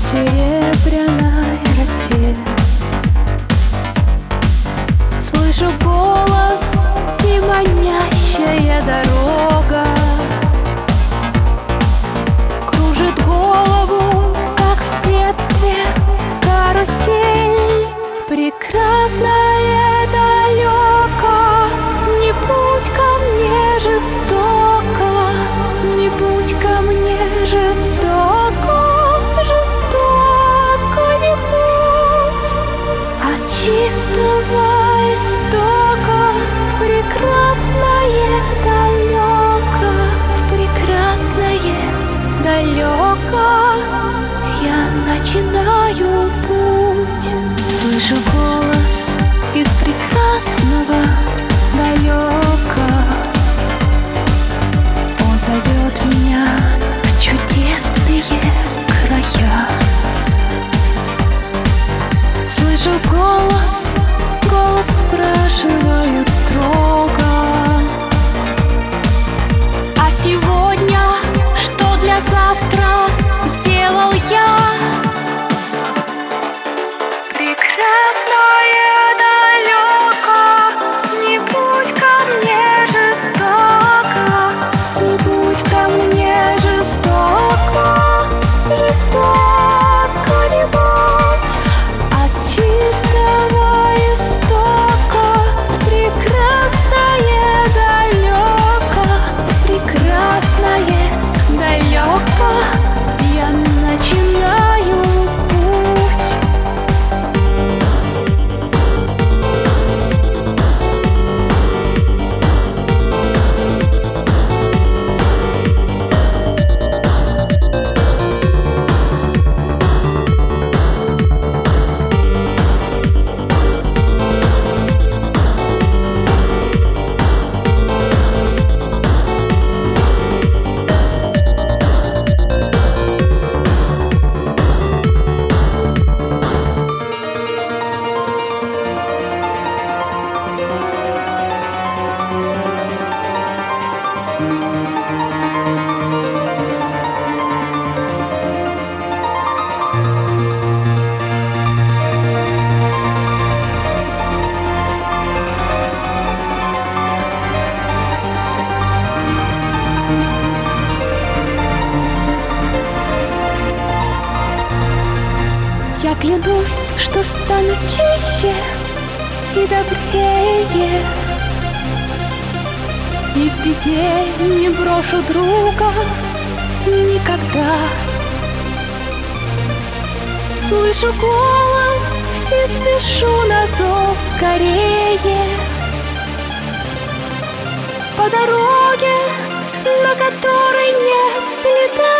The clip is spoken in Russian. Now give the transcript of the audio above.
серебряная Россия Слышу голос и манящая дорога. Кружит голову, как в детстве карусель. Прекрасно начинаю путь. Слышу Клянусь, что стану чище и добрее. И в беде не брошу друга никогда. Слышу голос и спешу на зов скорее. По дороге, на которой нет следа